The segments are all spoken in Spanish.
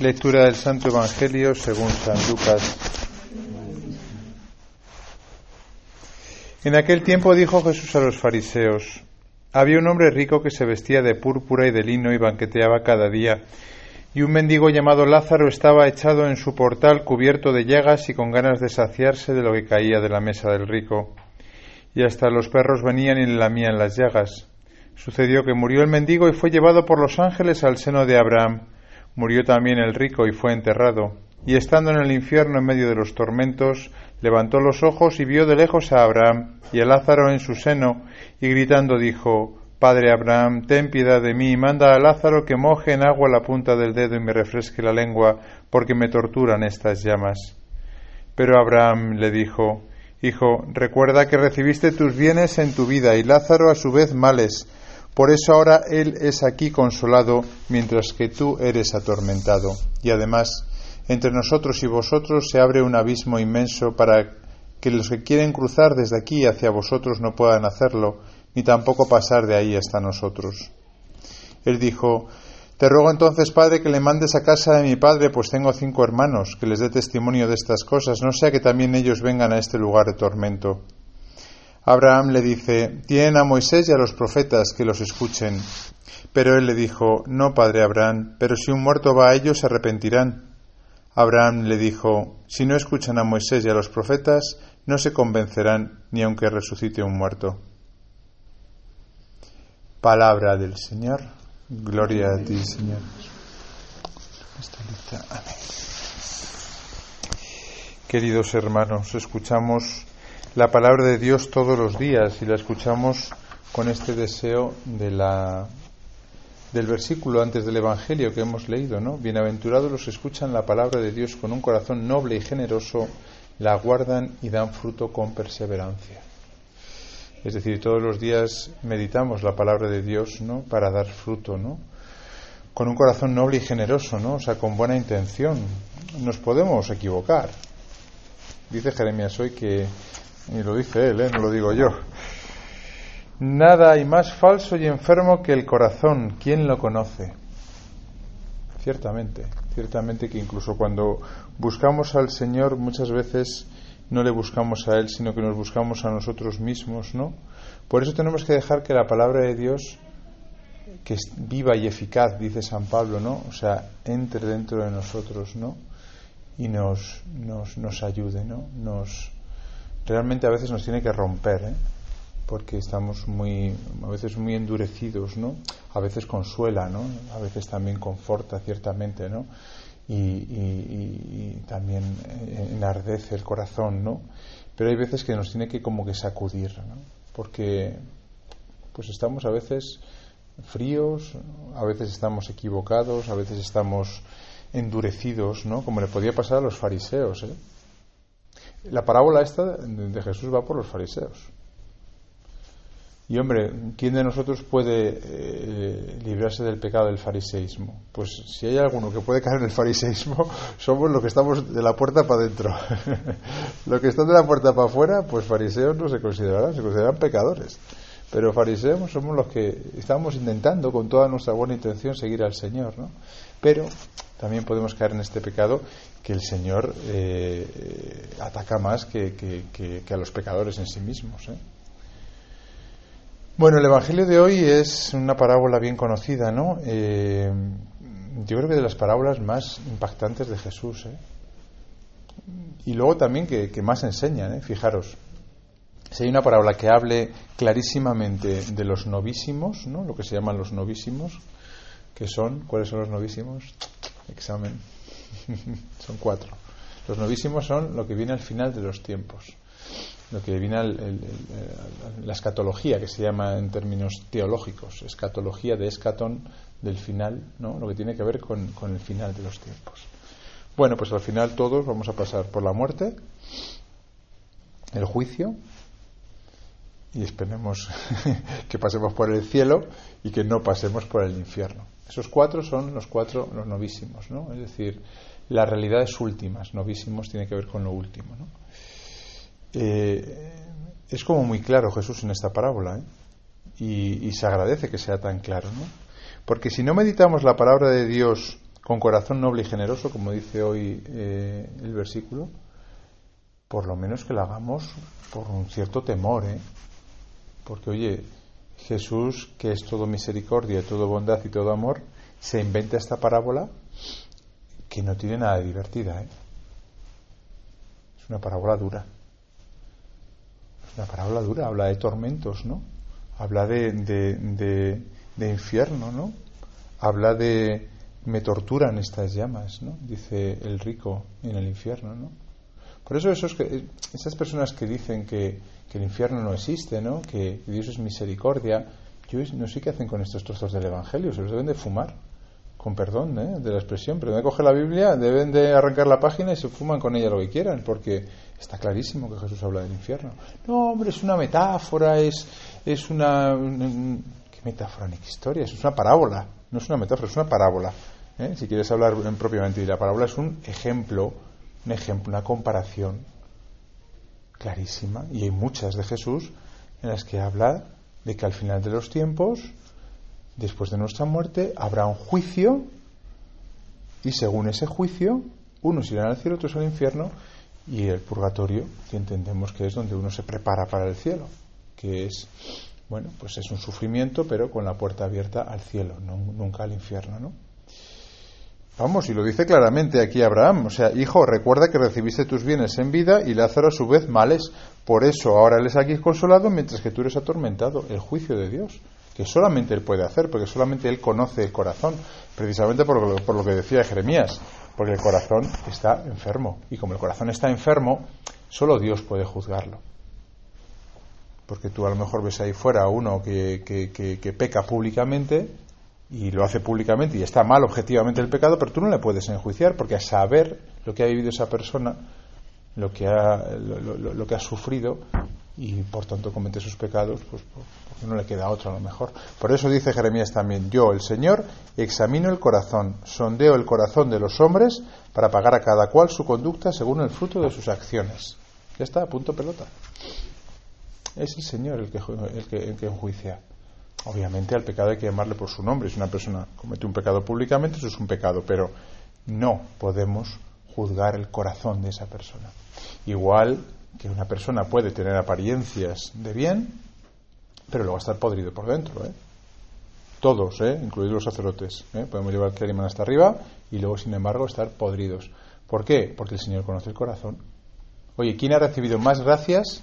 Lectura del Santo Evangelio según San Lucas. En aquel tiempo dijo Jesús a los fariseos, había un hombre rico que se vestía de púrpura y de lino y banqueteaba cada día, y un mendigo llamado Lázaro estaba echado en su portal cubierto de llagas y con ganas de saciarse de lo que caía de la mesa del rico. Y hasta los perros venían y le lamían las llagas. Sucedió que murió el mendigo y fue llevado por los ángeles al seno de Abraham. Murió también el rico y fue enterrado. Y estando en el infierno en medio de los tormentos, levantó los ojos y vio de lejos a Abraham y a Lázaro en su seno, y gritando dijo, Padre Abraham, ten piedad de mí, y manda a Lázaro que moje en agua la punta del dedo y me refresque la lengua, porque me torturan estas llamas. Pero Abraham le dijo, Hijo, recuerda que recibiste tus bienes en tu vida y Lázaro a su vez males por eso ahora Él es aquí consolado, mientras que tú eres atormentado. Y además, entre nosotros y vosotros se abre un abismo inmenso para que los que quieren cruzar desde aquí hacia vosotros no puedan hacerlo, ni tampoco pasar de ahí hasta nosotros. Él dijo, Te ruego entonces, Padre, que le mandes a casa de mi Padre, pues tengo cinco hermanos, que les dé testimonio de estas cosas, no sea que también ellos vengan a este lugar de tormento. Abraham le dice, tienen a Moisés y a los profetas que los escuchen. Pero él le dijo, no, padre Abraham, pero si un muerto va a ellos se arrepentirán. Abraham le dijo, si no escuchan a Moisés y a los profetas, no se convencerán ni aunque resucite un muerto. Palabra del Señor. Gloria a ti, Señor. Amén. Queridos hermanos, escuchamos la palabra de Dios todos los días y la escuchamos con este deseo de la, del versículo antes del Evangelio que hemos leído, ¿no? Bienaventurados los escuchan la palabra de Dios con un corazón noble y generoso, la guardan y dan fruto con perseverancia. Es decir, todos los días meditamos la palabra de Dios, ¿no? Para dar fruto, ¿no? Con un corazón noble y generoso, ¿no? O sea, con buena intención. Nos podemos equivocar. Dice Jeremías hoy que y lo dice él, ¿eh? no lo digo yo. Nada hay más falso y enfermo que el corazón. ¿Quién lo conoce? Ciertamente, ciertamente que incluso cuando buscamos al Señor muchas veces no le buscamos a Él, sino que nos buscamos a nosotros mismos, ¿no? Por eso tenemos que dejar que la palabra de Dios, que es viva y eficaz, dice San Pablo, ¿no? O sea, entre dentro de nosotros, ¿no? Y nos, nos, nos ayude, ¿no? Nos, realmente a veces nos tiene que romper, ¿eh? porque estamos muy, a veces muy endurecidos, ¿no? A veces consuela, ¿no? A veces también conforta ciertamente, ¿no? Y, también enardece el corazón, ¿no? Pero hay veces que nos tiene que como que sacudir, ¿no? Porque pues estamos a veces fríos, a veces estamos equivocados, a veces estamos endurecidos, ¿no? Como le podía pasar a los fariseos, ¿eh? La parábola esta de Jesús va por los fariseos. Y hombre, ¿quién de nosotros puede eh, librarse del pecado del fariseísmo? Pues si hay alguno que puede caer en el fariseísmo, somos los que estamos de la puerta para adentro. los que están de la puerta para afuera, pues fariseos no se considerarán, se consideran pecadores. Pero fariseos somos los que estamos intentando con toda nuestra buena intención seguir al Señor, ¿no? Pero también podemos caer en este pecado que el Señor eh, ataca más que, a los pecadores en sí mismos. ¿eh? Bueno, el Evangelio de hoy es una parábola bien conocida, ¿no? Eh, yo creo que de las parábolas más impactantes de Jesús. Y luego también que, más enseñan, fijaros. Si hay una parábola que hable clarísimamente de los novísimos, ¿no? lo que se llaman los novísimos, que son, ¿cuáles son los novísimos? Examen. son cuatro. Los novísimos son lo que viene al final de los tiempos, lo que viene al, la escatología, que se llama en términos teológicos, escatología de escatón del final, ¿no? lo que tiene que ver con el final de los tiempos. Bueno, pues al final todos vamos a pasar por la muerte, el juicio, y esperemos que pasemos por el cielo y que no pasemos por el infierno. Esos cuatro son los cuatro, los novísimos, ¿no? Es decir, las realidades últimas, novísimos tiene que ver con lo último, ¿no? Eh, es como muy claro Jesús en esta parábola, ¿eh? y, se agradece que sea tan claro, ¿no? Porque si no meditamos la palabra de Dios con corazón noble y generoso, como dice hoy eh, el versículo, por lo menos que lo hagamos por un cierto temor, ¿eh? Porque, oye, Jesús, que es todo misericordia, todo bondad y todo amor, se inventa esta parábola que no tiene nada de divertida, ¿eh? Es una parábola dura. Es una parábola dura, habla de tormentos, ¿no? Habla de, de, de infierno, ¿no? Habla de me torturan estas llamas, ¿no? Dice el rico en el infierno, ¿no? Por eso esos esas personas que dicen que, el infierno no existe, ¿no? Que Dios es misericordia, yo no sé qué hacen con estos trozos del Evangelio, se los deben de fumar, con perdón ¿eh? de la expresión, pero de coger la Biblia, deben de arrancar la página y se fuman con ella lo que quieran, porque está clarísimo que Jesús habla del infierno. No, hombre, es una metáfora, es, es una... ¿Qué metáfora ni qué historia? Es una parábola, no es una metáfora, es una parábola. ¿eh? Si quieres hablar propiamente, la parábola es un ejemplo un ejemplo, una comparación clarísima, y hay muchas de Jesús en las que habla de que al final de los tiempos, después de nuestra muerte, habrá un juicio, y según ese juicio, unos irán al cielo, otros al infierno, y el purgatorio, que entendemos que es donde uno se prepara para el cielo, que es, bueno, pues es un sufrimiento, pero con la puerta abierta al cielo, nunca al infierno, ¿no? Vamos, y lo dice claramente aquí Abraham, o sea, hijo, recuerda que recibiste tus bienes en vida y Lázaro a su vez males. Por eso ahora él es aquí consolado mientras que tú eres atormentado. El juicio de Dios, que solamente él puede hacer, porque solamente él conoce el corazón, precisamente por lo, por lo que decía Jeremías, porque el corazón está enfermo. Y como el corazón está enfermo, solo Dios puede juzgarlo. Porque tú a lo mejor ves ahí fuera a uno que, que, que peca públicamente y lo hace públicamente y está mal objetivamente el pecado, pero tú no le puedes enjuiciar porque a saber lo que ha vivido esa persona, lo que ha, lo, que ha sufrido y por tanto comete sus pecados, pues porque no le queda otro a lo mejor. Por eso dice Jeremías también, yo el Señor examino el corazón, sondeo el corazón de los hombres para pagar a cada cual su conducta según el fruto de sus acciones. Ya está, punto pelota. Es el Señor el que, el que, el que enjuicia. Obviamente al pecado hay que llamarle por su nombre. Si una persona comete un pecado públicamente, eso es un pecado, pero no podemos juzgar el corazón de esa persona. Igual que una persona puede tener apariencias de bien, pero luego estar podrido por dentro. ¿eh? Todos, ¿eh? incluidos los sacerdotes. ¿eh? Podemos llevar el hasta arriba y luego, sin embargo, estar podridos. ¿Por qué? Porque el Señor conoce el corazón. Oye, ¿quién ha recibido más gracias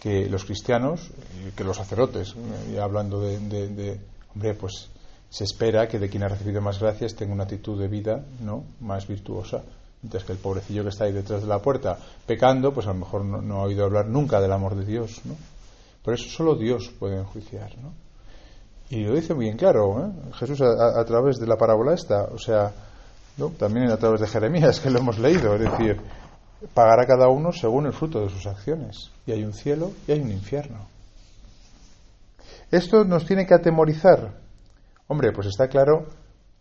que los cristianos, que los sacerdotes, y hablando de, hombre, pues se espera que de quien ha recibido más gracias tenga una actitud de vida no más virtuosa mientras que el pobrecillo que está ahí detrás de la puerta pecando pues a lo mejor no, ha oído hablar nunca del amor de Dios ¿no? por eso solo Dios puede enjuiciar ¿no? y lo dice muy claro ¿eh? Jesús a, través de la parábola esta o sea ¿no? también a través de Jeremías que lo hemos leído es decir pagará cada uno según el fruto de sus acciones. Y hay un cielo y hay un infierno. Esto nos tiene que atemorizar. Hombre, pues está claro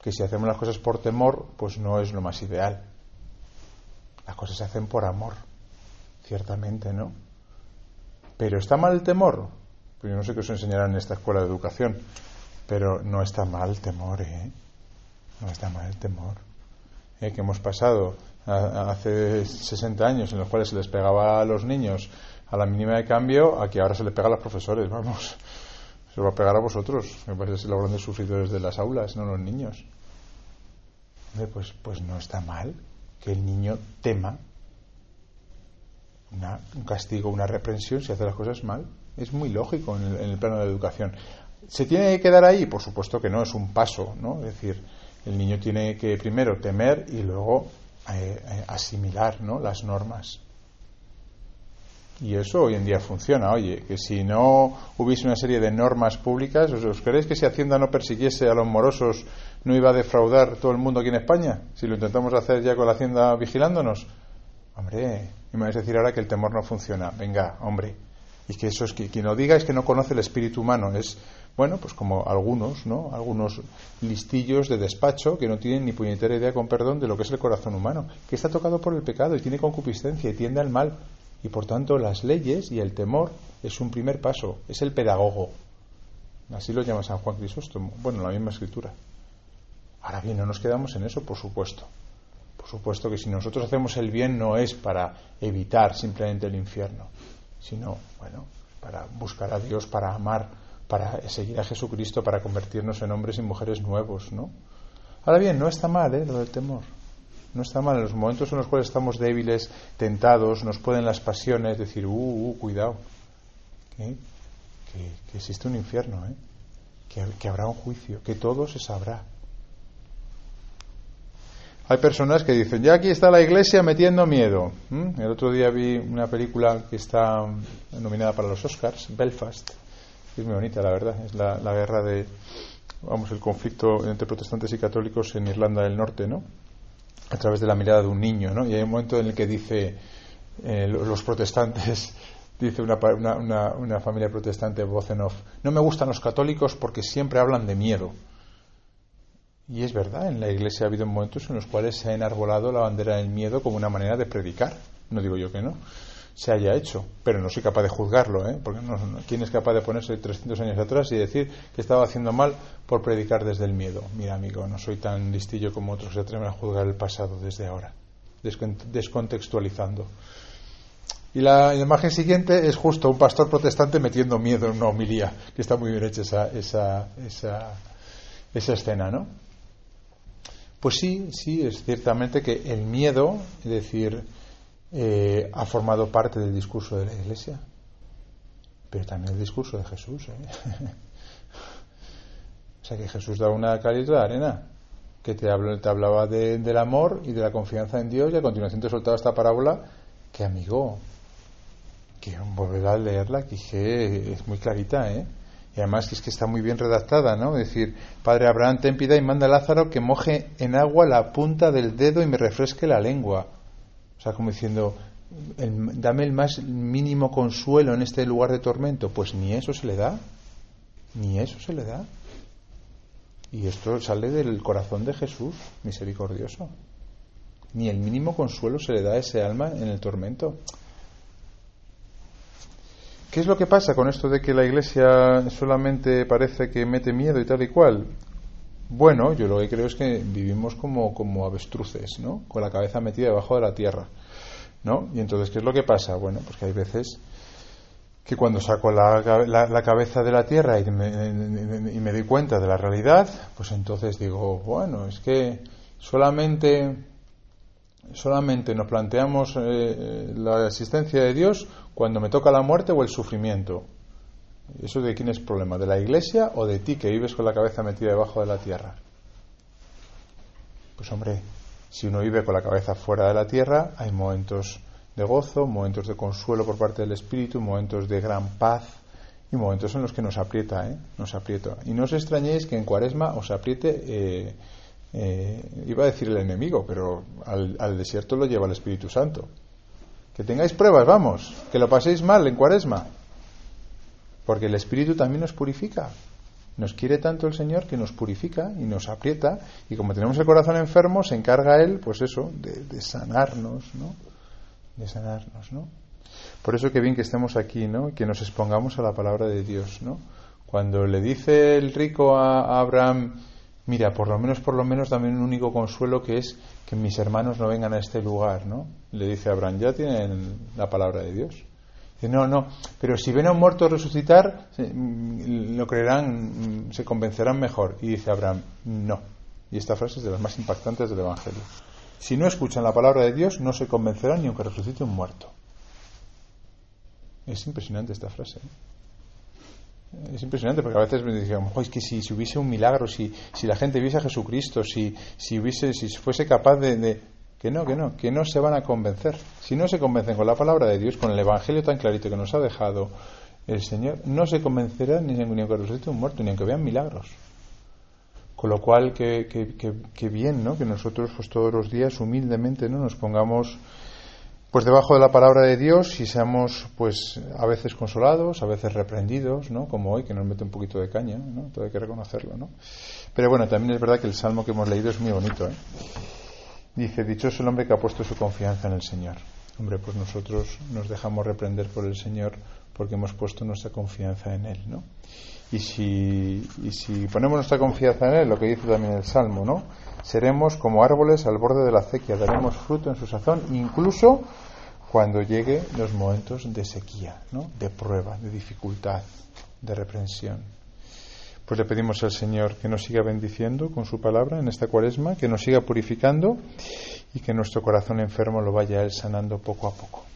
que si hacemos las cosas por temor, pues no es lo más ideal. Las cosas se hacen por amor, ciertamente, ¿no? Pero ¿está mal el temor? Pues yo no sé qué os enseñarán en esta escuela de educación, pero no está mal el temor, ¿eh? No está mal el temor. ¿Eh? Que hemos pasado hace 60 años en los cuales se les pegaba a los niños a la mínima de cambio, a que ahora se les pega a los profesores, vamos. Se va a pegar a vosotros, me parece es los grandes sufridores de las aulas, no los niños. Pues, pues no está mal que el niño tema un castigo, una reprensión si hace las cosas mal. Es muy lógico en el, en el plano de la educación. ¿Se tiene que quedar ahí? Por supuesto que no, es un paso, ¿no? Es decir, el niño tiene que primero temer y luego asimilar ¿no? las normas. Y eso hoy en día funciona. Oye, que si no hubiese una serie de normas públicas, ¿os, creéis que si Hacienda no persiguiese a los morosos no iba a defraudar todo el mundo aquí en España? Si lo intentamos hacer ya con la Hacienda vigilándonos. Hombre, me vais a decir ahora que el temor no funciona. Venga, hombre. Y que eso es que quien lo diga es que no conoce el espíritu humano. Es bueno, pues como algunos, ¿no? Algunos listillos de despacho que no tienen ni puñetera idea, con perdón, de lo que es el corazón humano, que está tocado por el pecado y tiene concupiscencia y tiende al mal. Y por tanto, las leyes y el temor es un primer paso, es el pedagogo. Así lo llama San Juan Crisóstomo. Bueno, la misma escritura. Ahora bien, no nos quedamos en eso, por supuesto. Por supuesto que si nosotros hacemos el bien no es para evitar simplemente el infierno, sino, bueno, para buscar a Dios, para amar, para seguir a Jesucristo, para convertirnos en hombres y mujeres nuevos, ¿no? Ahora bien, no está mal, ¿eh? Lo del temor. No está mal. En los momentos en los cuales estamos débiles, tentados, nos pueden las pasiones decir, uh, uh cuidado. Que, existe un infierno, ¿eh? Que, que habrá un juicio, que todo se sabrá. Hay personas que dicen, ya aquí está la iglesia metiendo miedo. El otro día vi una película que está nominada para los Oscars, Belfast. Es muy bonita, la verdad. Es la, guerra de, vamos, el conflicto entre protestantes y católicos en Irlanda del Norte, ¿no? A través de la mirada de un niño, ¿no? Y hay un momento en el que dice, eh, los protestantes, dice una, una, una familia protestante, voz en off, no me gustan los católicos porque siempre hablan de miedo. Y es verdad, en la Iglesia ha habido momentos en los cuales se ha enarbolado la bandera del miedo como una manera de predicar. No digo yo que no se haya hecho, pero no soy capaz de juzgarlo, ¿eh? porque no, ¿quién es capaz de ponerse 300 años atrás y decir que estaba haciendo mal por predicar desde el miedo? Mira, amigo, no soy tan listillo como otros que se atreven a juzgar el pasado desde ahora, descontextualizando. Y la, imagen siguiente es justo un pastor protestante metiendo miedo en una homilía, que está muy bien hecha esa, esa, esa, esa escena, ¿no? Pues sí, sí, es ciertamente que el miedo, es decir, eh, ha formado parte del discurso de la Iglesia, pero también el discurso de Jesús. ¿eh? o sea, que Jesús da una calidad de arena, que te, te hablaba del amor y de la confianza en Dios, y a continuación te soltaba esta parábola que, amigo, que volver a leerla, que es muy clarita, ¿eh? Y además que es que está muy bien redactada, ¿no? Decir, Padre Abraham, ten y manda a Lázaro que moje en agua la punta del dedo y me refresque la lengua. O sea, como diciendo, dame el más mínimo consuelo en este lugar de tormento. Pues ni eso se le da. Ni eso se le da. Y esto sale del corazón de Jesús, misericordioso. Ni el mínimo consuelo se le da a ese alma en el tormento. ¿Qué es lo que pasa con esto de que la Iglesia solamente parece que mete miedo y tal y cual? Bueno, yo lo que creo es que vivimos como, como avestruces, ¿no? Con la cabeza metida debajo de la tierra, ¿no? Y entonces, ¿qué es lo que pasa? Bueno, pues que hay veces que cuando saco la, la, cabeza de la tierra y me, y me doy cuenta de la realidad, pues entonces digo, bueno, es que solamente solamente nos planteamos eh, la existencia de Dios cuando me toca la muerte o el sufrimiento. ¿Eso de quién es problema? ¿De la iglesia o de ti que vives con la cabeza metida debajo de la tierra? Pues hombre, si uno vive con la cabeza fuera de la tierra, hay momentos de gozo, momentos de consuelo por parte del Espíritu, momentos de gran paz y momentos en los que nos aprieta, ¿eh? Nos aprieta. Y no os extrañéis que en Cuaresma os apriete eh, eh, iba a decir el enemigo, pero al, desierto lo lleva el Espíritu Santo. Que tengáis pruebas, vamos, que lo paséis mal en cuaresma, porque el Espíritu también nos purifica. Nos quiere tanto el Señor que nos purifica y nos aprieta, y como tenemos el corazón enfermo, se encarga Él, pues eso, de, sanarnos, ¿no? De sanarnos, ¿no? Por eso que bien que estemos aquí, ¿no? Que nos expongamos a la palabra de Dios, ¿no? Cuando le dice el rico a Abraham, mira, por lo menos, por lo menos, también un único consuelo que es que mis hermanos no vengan a este lugar, ¿no? Le dice Abraham, ya tienen la palabra de Dios. No, no, pero si ven a un muerto resucitar, mm, lo creerán, mm, se convencerán mejor. Y dice Abraham, no. Y esta frase es de las más impactantes del Evangelio. Si no escuchan la palabra de Dios, no se convencerán ni aunque resucite un muerto. Es impresionante esta frase. ¿eh? es impresionante porque a veces me decían, es que si, si, hubiese un milagro, si, si la gente viese a Jesucristo, si, si, hubiese, si fuese capaz de, Que no, que no, que no se van a convencer. Si no se convencen con la palabra de Dios, con el Evangelio tan clarito que nos ha dejado el Señor, no se convencerán ni, aunque resucite un muerto, ni aunque vean milagros. Con lo cual, que, que, que, bien, ¿no? Que nosotros, pues todos los días, humildemente, ¿no? Nos pongamos pues debajo de la palabra de Dios y seamos pues a veces consolados, a veces reprendidos, ¿no? Como hoy que nos mete un poquito de caña, ¿no? Todo hay que reconocerlo, ¿no? Pero bueno, también es verdad que el salmo que hemos leído es muy bonito, ¿eh? Dice, dichoso el hombre que ha puesto su confianza en el Señor. Hombre, pues nosotros nos dejamos reprender por el Señor porque hemos puesto nuestra confianza en Él, ¿no? Y si, y si ponemos nuestra confianza en Él, lo que dice también el Salmo, ¿no? Seremos como árboles al borde de la acequia, daremos fruto en su sazón, incluso cuando lleguen los momentos de sequía, ¿no? de prueba, de dificultad, de reprensión. Pues le pedimos al Señor que nos siga bendiciendo con su palabra en esta cuaresma, que nos siga purificando y que nuestro corazón enfermo lo vaya Él sanando poco a poco.